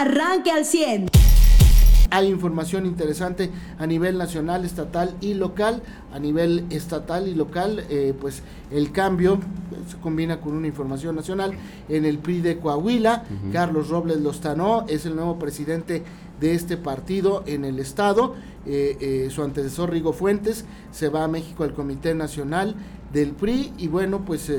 arranque al 100. Hay información interesante a nivel nacional, estatal y local. A nivel estatal y local, eh, pues el cambio se combina con una información nacional. En el PRI de Coahuila, Carlos Robles Lozano es el nuevo presidente de este partido en el estado. Eh, eh, su antecesor Rigo Fuentes se va a México al Comité Nacional del PRI y bueno, pues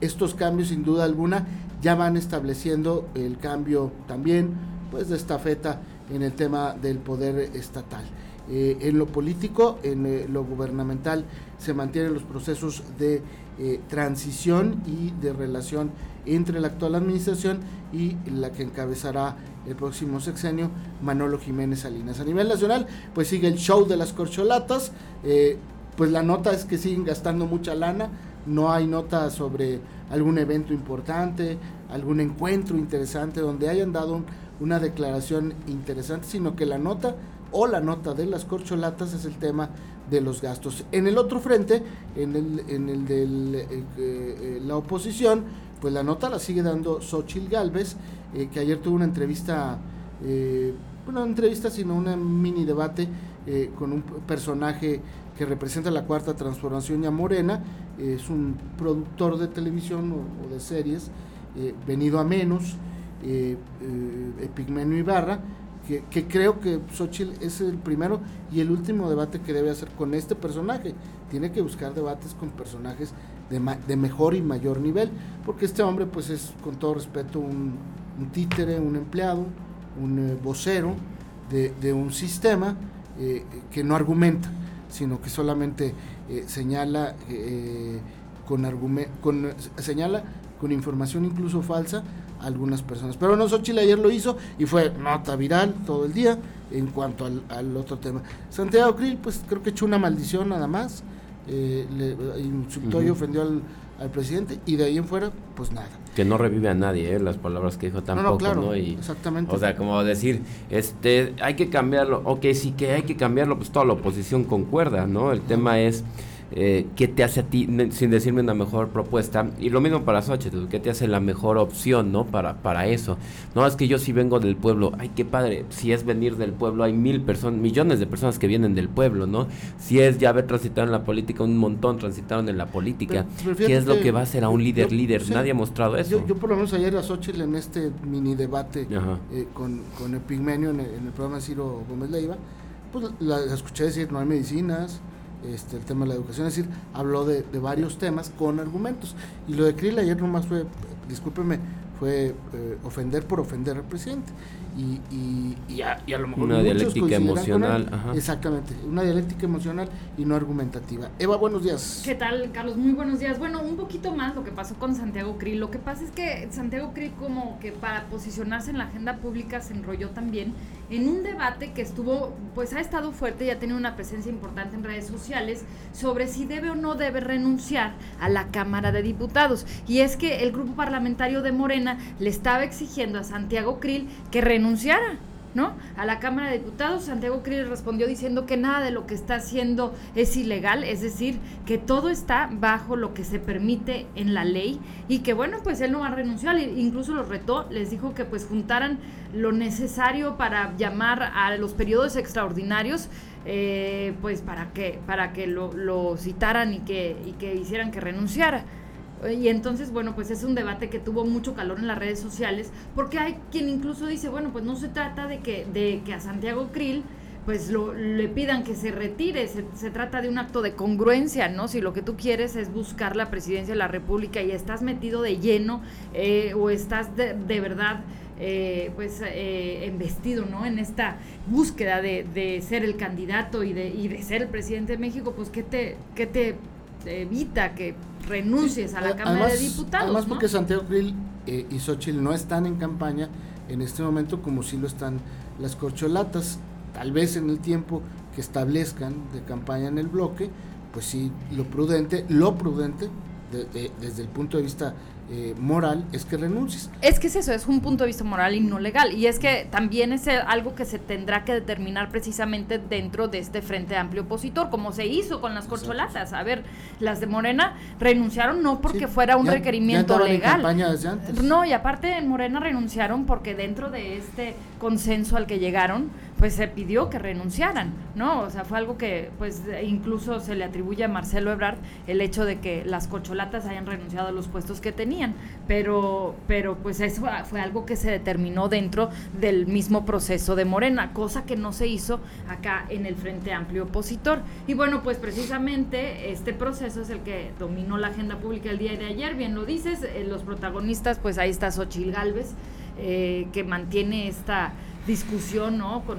estos cambios sin duda alguna ya van estableciendo el cambio también pues de estafeta en el tema del poder estatal. Eh, en lo político, en eh, lo gubernamental, se mantienen los procesos de eh, transición y de relación entre la actual administración y la que encabezará el próximo sexenio, Manolo Jiménez Salinas. A nivel nacional, pues sigue el show de las corcholatas, pues la nota es que siguen gastando mucha lana, no hay nota sobre algún evento importante, algún encuentro interesante donde hayan dado un una declaración interesante, sino que la nota o la nota de las corcholatas es el tema de los gastos. En el otro frente, en el, en el de eh, eh, la oposición, pues la nota la sigue dando Xochil Galvez, eh, que ayer tuvo una entrevista, bueno, no entrevista, sino un mini debate con un personaje que representa la cuarta transformación ya morena, es un productor de televisión o, de series, venido a menos, eh, eh, Epigmenio Ibarra, que, creo que Xochitl es el primero y el último debate que debe hacer con este personaje. Tiene que buscar debates con personajes de, de mejor y mayor nivel, porque este hombre pues es con todo respeto un, títere, un empleado, un eh, vocero de, un sistema eh, que no argumenta, sino que solamente señala con, con señala con información incluso falsa algunas personas. Pero no, Xochitl ayer lo hizo y fue nota viral todo el día en cuanto al, otro tema. Santiago Krill, pues creo que echó una maldición nada más, eh, le insultó y ofendió al, presidente y de ahí en fuera, pues nada. Que no revive a nadie, ¿eh? las palabras que dijo tampoco, ¿no? claro, Y, exactamente. O sea, como decir, este, hay que cambiarlo, ok, sí que hay que cambiarlo, pues toda la oposición concuerda, ¿no? El tema es eh, qué te hace a ti, sin decirme una mejor propuesta, y lo mismo para Xochitl, qué te hace la mejor opción, ¿no? Para, para eso. No, es que yo sí vengo del pueblo, ay, qué padre, si es venir del pueblo, hay mil personas, millones de personas que vienen del pueblo, ¿no? Si es ya haber transitado en la política, un montón transitaron en la política, ¿qué es lo que va a ser a un líder líder? Nadie ha mostrado eso. Yo, por lo menos ayer a Xochitl en este mini debate eh, con, con el Pigmenio en el, programa Ciro Gómez Leiva, pues la escuché decir, no hay medicinas, este, el tema de la educación, es decir, habló de, de varios temas con argumentos. Y lo de Krill ayer nomás fue, discúlpeme, fue eh, ofender por ofender al presidente. Y, y, y, a, lo mejor una dialéctica emocional. Exactamente, una dialéctica emocional y no argumentativa. Eva, buenos días. ¿Qué tal, Carlos? Muy buenos días. Bueno, un poquito más lo que pasó con Santiago Krill. Lo que pasa es que Santiago Krill como que para posicionarse en la agenda pública se enrolló también en un debate que estuvo, pues ha estado fuerte y ha tenido una presencia importante en redes sociales sobre si debe o no debe renunciar a la Cámara de Diputados. Y es que el grupo parlamentario de Morena le estaba exigiendo a Santiago Krill que renunciara. ¿no? A la Cámara de Diputados, Santiago Krill respondió diciendo que nada de lo que está haciendo es ilegal, es decir, que todo está bajo lo que se permite en la ley y que bueno, pues él no va a renunciar, incluso los retó, les dijo que pues juntaran lo necesario para llamar a los periodos extraordinarios, eh, pues para que, para que lo, lo citaran y que, y que hicieran que renunciara. Y entonces, bueno, pues es un debate que tuvo mucho calor en las redes sociales, porque hay quien incluso dice, bueno, pues no se trata de que, de que a Santiago Krill pues lo, le pidan que se retire, se, trata de un acto de congruencia, ¿no? Si lo que tú quieres es buscar la presidencia de la República y estás metido de lleno eh, o estás de, de verdad... Eh, pues eh, embestido ¿no? en esta búsqueda de, de, ser el candidato y de, y de ser el presidente de México, pues ¿qué te, qué te evita que renuncies a la Cámara de Diputados. Además, porque Santiago Krill eh, y Xochitl no están en campaña en este momento como si lo están las corcholatas. Tal vez en el tiempo que establezcan de campaña en el bloque, pues sí, lo prudente, lo prudente, desde el punto de vista eh, moral es que renuncies. Es que es eso, es un punto de vista moral y no legal. Y es que también es algo que se tendrá que determinar precisamente dentro de este Frente Amplio Opositor, como se hizo con las corcholatas. A ver, las de Morena renunciaron no porque fuera un requerimiento legal. No, y aparte en Morena renunciaron porque dentro de este consenso al que llegaron, pues se pidió que renunciaran, ¿no? O sea, fue algo que pues incluso se le atribuye a Marcelo Ebrard el hecho de que las cocholatas hayan renunciado a los puestos que tenían, pero pero pues eso fue algo que se determinó dentro del mismo proceso de Morena, cosa que no se hizo acá en el Frente Amplio Opositor. Y bueno, pues precisamente este proceso es el que dominó la agenda pública el día de ayer, bien lo dices, eh, los protagonistas, pues ahí está Xochil Gálvez, eh, que mantiene esta discusión ¿no? con,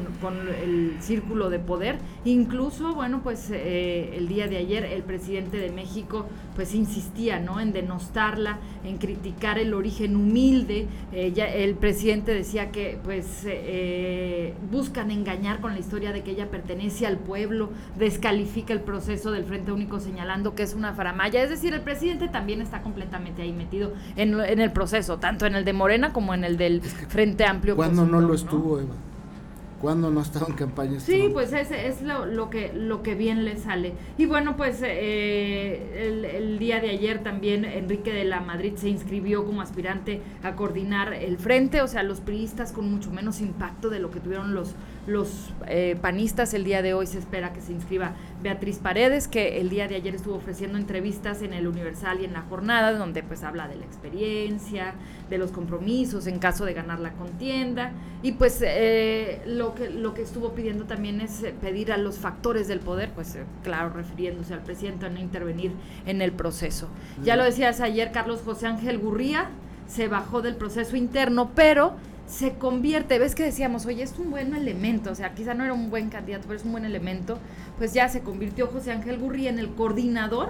el círculo de poder. Incluso, bueno, pues eh, el día de ayer el presidente de México pues insistía ¿no? en denostarla, en criticar el origen humilde. Eh, ya el presidente decía que pues eh, buscan engañar con la historia de que ella pertenece al pueblo, descalifica el proceso del Frente Único señalando que es una faramaya. Es decir, el presidente también está completamente ahí metido en, en el proceso, tanto en el de Morena como en el del Frente Amplio. Cuando no lo estuvo cuando no estaba en campaña? Sí, pues ese es lo, que, lo que bien le sale. Y bueno, pues eh, el, el, día de ayer también Enrique de la Madrid se inscribió como aspirante a coordinar el frente, o sea, los priistas con mucho menos impacto de lo que tuvieron los los eh, panistas. El día de hoy se espera que se inscriba Beatriz Paredes, que el día de ayer estuvo ofreciendo entrevistas en el Universal y en la jornada, donde pues habla de la experiencia, de los compromisos en caso de ganar la contienda. Y pues eh, lo, que, lo que estuvo pidiendo también es eh, pedir a los factores del poder, pues claro, refiriéndose al presidente a no intervenir en el proceso. Ya lo decías ayer, Carlos José Ángel Gurría se bajó del proceso interno, pero se convierte, ves que decíamos, oye, es un buen elemento, o sea, quizá no era un buen candidato, pero es un buen elemento, pues ya se convirtió José Ángel Gurría en el coordinador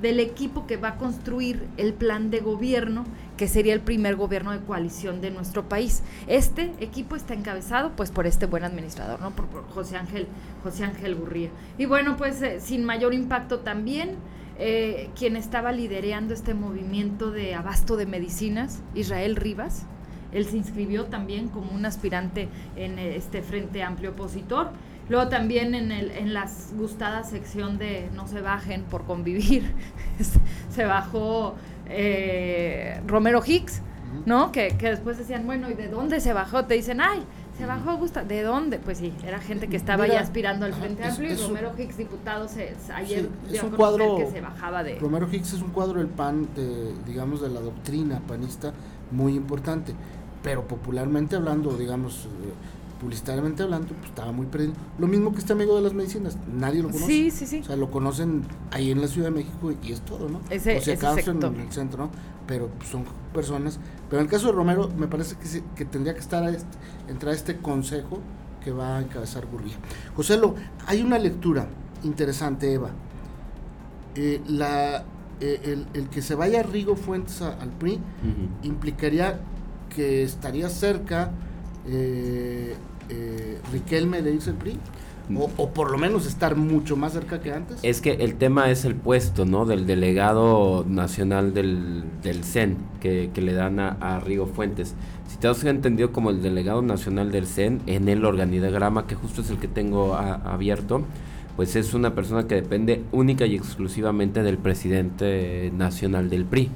del equipo que va a construir el plan de gobierno, que sería el primer gobierno de coalición de nuestro país. Este equipo está encabezado pues por este buen administrador, ¿no? Por, José Ángel, José Ángel Gurría. Y bueno, pues eh, sin mayor impacto también, eh, quien estaba liderando este movimiento de abasto de medicinas, Israel Rivas, él se inscribió también como un aspirante en este Frente Amplio Opositor. Luego también en, el, en la gustada sección de No se bajen por convivir, se bajó eh, Romero Hicks, ¿no? Que, después decían, bueno, ¿y de dónde se bajó? Te dicen, ay, se bajó Augusta. ¿De dónde? Pues sí, era gente que estaba ya aspirando al Frente Amplio y Romero Hicks, diputado, se, ayer es un cuadro, que se bajaba de... Romero Hicks es un cuadro del PAN, de, digamos, de la doctrina panista muy importante pero popularmente hablando, digamos, eh, publicitariamente hablando, pues estaba muy perdido. Lo mismo que este amigo de las medicinas, nadie lo conoce. Sí, sí, sí. O sea, lo conocen ahí en la Ciudad de México y, es todo, ¿no? Ese, o sea, acaso en, el centro, ¿no? Pero son personas. Pero en el caso de Romero, me parece que, que tendría que estar a este, entrar a este consejo que va a encabezar Gurría. José Lo, hay una lectura interesante, Eva. Eh, la, eh, el, que se vaya Rigo Fuentes al PRI implicaría que estaría cerca eh, eh, Riquelme de irse al PRI? O, por lo menos estar mucho más cerca que antes. Es que el tema es el puesto, ¿no? Del delegado nacional del, del CEN que, le dan a, Rigo Fuentes. Si te has entendido como el delegado nacional del CEN en el organigrama, que justo es el que tengo abierto, pues es una persona que depende única y exclusivamente del presidente nacional del PRI,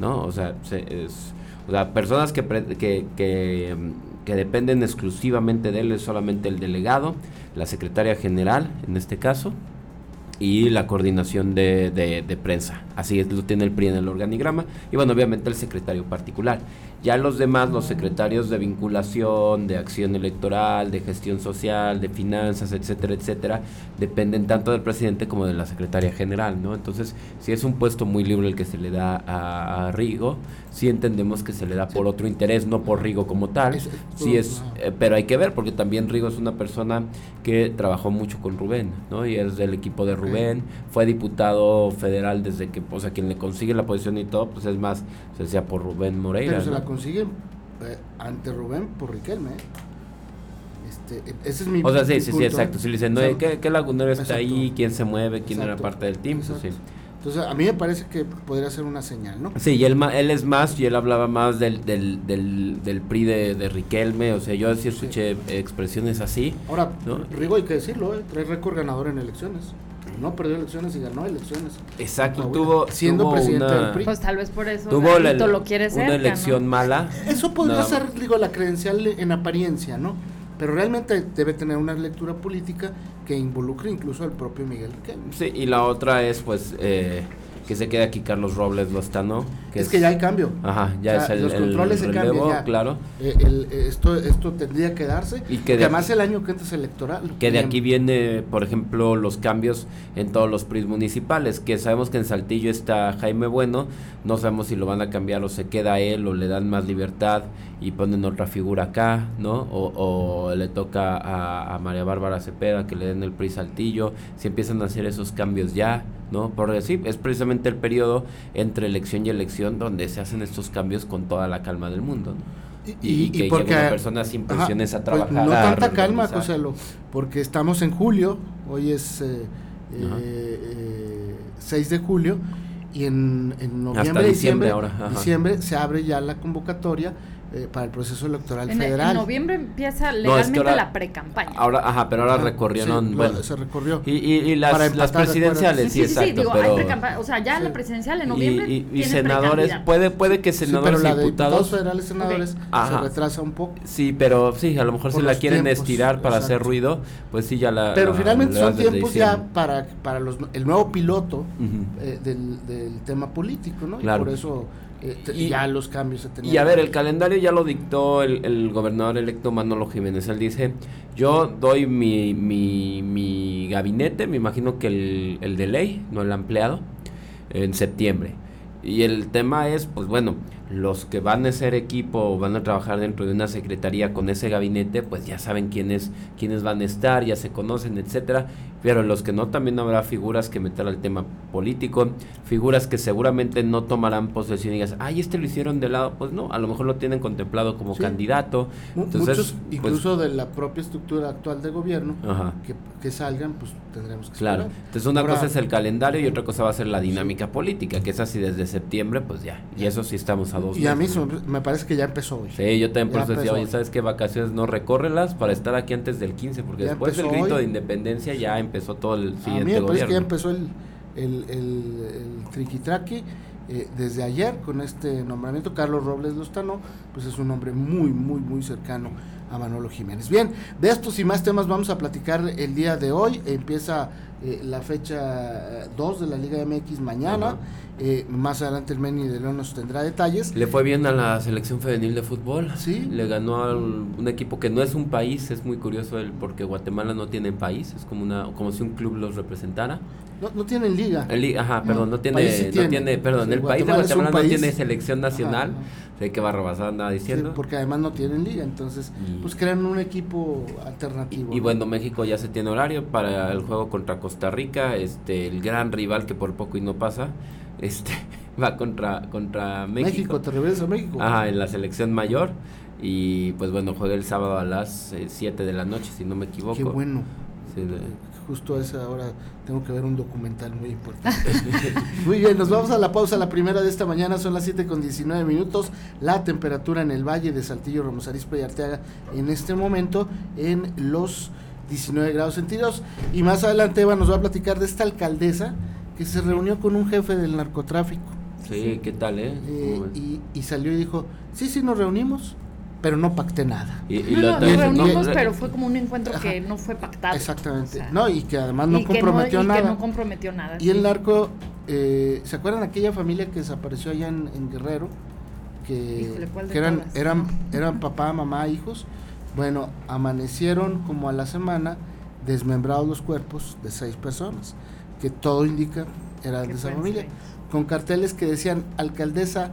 ¿no? O sea, es o sea, personas que, que, que, dependen exclusivamente de él es solamente el delegado, la secretaria general, en este caso, y la coordinación de, de, de, prensa. Así es, lo tiene el PRI en el organigrama. Y bueno, obviamente el secretario particular. Ya los demás, los secretarios de vinculación, de acción electoral, de gestión social, de finanzas, etcétera, etcétera, dependen tanto del presidente como de la secretaria general, ¿no? Entonces, si es un puesto muy libre el que se le da a, Rigo, sí entendemos que se le da por otro interés, no por Rigo como tal. sí es, eh, pero hay que ver, porque también Rigo es una persona que trabajó mucho con Rubén, ¿no? Y es del equipo de Rubén, fue diputado federal desde que, o sea, quien le consigue la posición y todo, pues es más, se decía por Rubén Moreira consiguen eh, ante Rubén por Riquelme. Este, ese es mi O sea, sí, sí, sí, exacto. Si le dicen, no, ¿qué, lagunero está ahí? ¿Quién se mueve? ¿Quién era parte del team? Pues sí. Entonces, a mí me parece que podría ser una señal, ¿no? Sí, y él, él es más, y él hablaba más del, del, del, del PRI de, de Riquelme, o sea, yo sí escuché expresiones así. Ahora, ¿No? Rigo hay que decirlo, ¿eh? trae récord ganador en elecciones. No perdió elecciones y ganó elecciones. Exacto, Coahuila, tuvo, siendo tuvo presidente una, del PRI. Pues tal vez por eso tuvo la- lo quiere cerca, una elección ¿no? mala. Eso podría ser, digo, la credencial en apariencia, ¿no? Pero realmente debe tener una lectura política que involucre incluso al propio Miguel Riquelme. Sí, y la otra es, pues, eh, que se quede aquí Carlos Robles Lozano. Que es, que ya hay cambio. Ajá, ya O sea, es el, los el controles se relevo, cambian ya. claro. Eh, el- eh, esto, esto tendría que darse. Y que de además el año que entra es electoral. Que de aquí viene, por ejemplo, los cambios en todos los PRIs municipales, que sabemos que en Saltillo está Jaime Bueno, no sabemos si lo van a cambiar o se queda él o le dan más libertad y ponen otra figura acá, ¿no? O, o le toca a, a María Bárbara Cepeda que le den el PRI Saltillo, si empiezan a hacer esos cambios ya, ¿no? Porque sí, es precisamente el periodo entre elección y elección donde se hacen estos cambios con toda la calma del mundo, ¿no? Y, que llegue una persona sin ajá, presiones a pues, trabajar. no tanta calma. Joselo, porque estamos en julio, hoy es eh, Ajá. eh, eh, 6 de julio, y en, en noviembre, Hasta diciembre diciembre, ahora, diciembre se abre ya la convocatoria eh, para el proceso electoral En, en federal. noviembre empieza que legalmente ahora- la pre-campaña. Ahora, ajá, pero ahora recorrieron, sí, lo- bueno, se recorrió. y, y, y las, las presidenciales, sí, sí, sí, sí, exacto, digo, hay pero pre-campaña, o sea, ya Sí. la presidencial en y, noviembre y- y senadores, puede, puede que Sí, senadores pero la y de diputados diputados, federales senadores se Ajá. retrasa un poco. sí, pero sí, a lo mejor si la quieren tiempos, estirar para hacer exacto. ruido, pues sí, ya la... Pero la- finalmente la son tiempos ya para, para los, el nuevo piloto Ujú. eh, del, del tema político, ¿no? Claro. Y por eso eh, te- Y- ya los cambios se tenían. Y a ver, el calendario ya lo dictó el, el gobernador electo Manolo Jiménez. Él dice, yo doy mi, mi, mi gabinete, me imagino que el, el de ley, no el ampliado, en septiembre. Y el tema es, pues bueno, los que van a ser equipo o van a trabajar dentro de una secretaría con ese gabinete, pues ya saben quiénes, quiénes van a estar, ya se conocen, etcétera. Pero los que no, también habrá figuras que meter al tema político, figuras que seguramente no tomarán posesión y digas, ay, este lo hicieron de lado. Pues no, a lo mejor lo tienen contemplado como Sí. candidato. Entonces, Muchos, pues, incluso de la propia estructura actual de gobierno, que, que salgan, pues tendremos que Claro. esperar. Entonces una Ahora, cosa es el calendario y otra cosa va a ser la dinámica política, que es así desde septiembre, pues ya. Y eso sí estamos a dos Y a mí meses, se ¿no? me, parece que ya empezó hoy. Sí, yo también por decía, oye. ¿sabes qué? Vacaciones no recórrelas para estar aquí antes del 15, porque Ya después del grito hoy. de independencia ya empezó todo el A mí siguiente parece que ya empezó el, el, el, el triquitraqui eh, desde ayer con este nombramiento. Carlos Robles Lostano, pues es un hombre muy, muy, muy cercano a Manolo Jiménez. Bien, de estos y más temas vamos a platicar el día de hoy. Empieza eh, la fecha eh, 2 de la Liga MX mañana. Eh, más adelante el Meni de León nos tendrá detalles. Le fue bien a la selección femenil de fútbol. Sí. Le ganó a un un equipo que no es un país, es muy curioso el, porque Guatemala no tiene país, es como una como si un club los representara. No, no tienen liga. El ajá, perdón, no tiene, país sí no tiene. perdón, Sí, el país de Guatemala Guatemala no país. tiene selección nacional. Ajá. Sé que Barrabás andaba Sí, diciendo. porque además no tienen liga, entonces Y- pues crean un equipo alternativo. Y ¿no? bueno, México ya se tiene horario para el juego contra Costa Rica, este el gran rival que por poco y no pasa, este va contra contra México. México. te regresas a México. Ajá, en la selección mayor y pues bueno, juega el sábado a las 7 de la noche, si no me equivoco. Qué bueno. Sí, Justo a esa hora tengo que ver un documental muy importante. muy bien, nos vamos a la pausa. La primera de esta mañana son las 7 con 19 minutos. La temperatura en el valle de Saltillo, Ramos Arizpe y Arteaga en este momento en los 19 grados centígrados. Y más adelante Eva nos va a platicar de esta alcaldesa que se reunió con un jefe del narcotráfico. sí, ¿qué tal, eh? Eh, y, y salió y dijo, sí, sí, nos reunimos, pero no pacté nada. Y, y No, nos reunimos, no, pero fue como un encuentro Ajá. que no fue pactado. Exactamente. O sea, no, y que además no y que comprometió y que nada. no comprometió nada. y el narco, eh, ¿se acuerdan aquella familia que desapareció allá en, en Guerrero? Que, Híjole, ¿cuál de que eran, todas? eran, eran papá, mamá, hijos. Bueno, amanecieron como a la semana desmembrados los cuerpos de seis personas, que todo indica eran de esa familia, con carteles que decían, alcaldesa,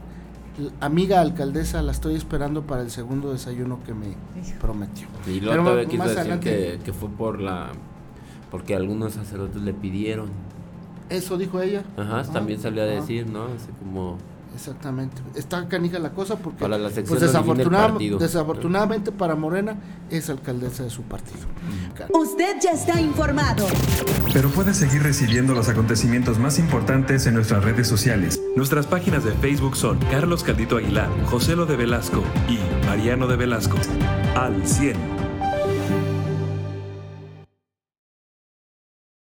amiga alcaldesa, la estoy esperando para el segundo desayuno que me prometió. Y Pero luego todavía más quiso decir adelante- que, que fue por la porque algunos sacerdotes le pidieron. Eso dijo ella. Ajá, también salió a decir, ¿no? Así como Exactamente. Está canija la cosa porque Para la pues, desafortunada- partido. desafortunadamente para Morena es alcaldesa de su partido. Usted ya está informado. Pero puede seguir recibiendo los acontecimientos más importantes en nuestras redes sociales. Nuestras páginas de Facebook son Carlos Caldito Aguilar, José Lo de Velasco y Mariano de Velasco. Al 100.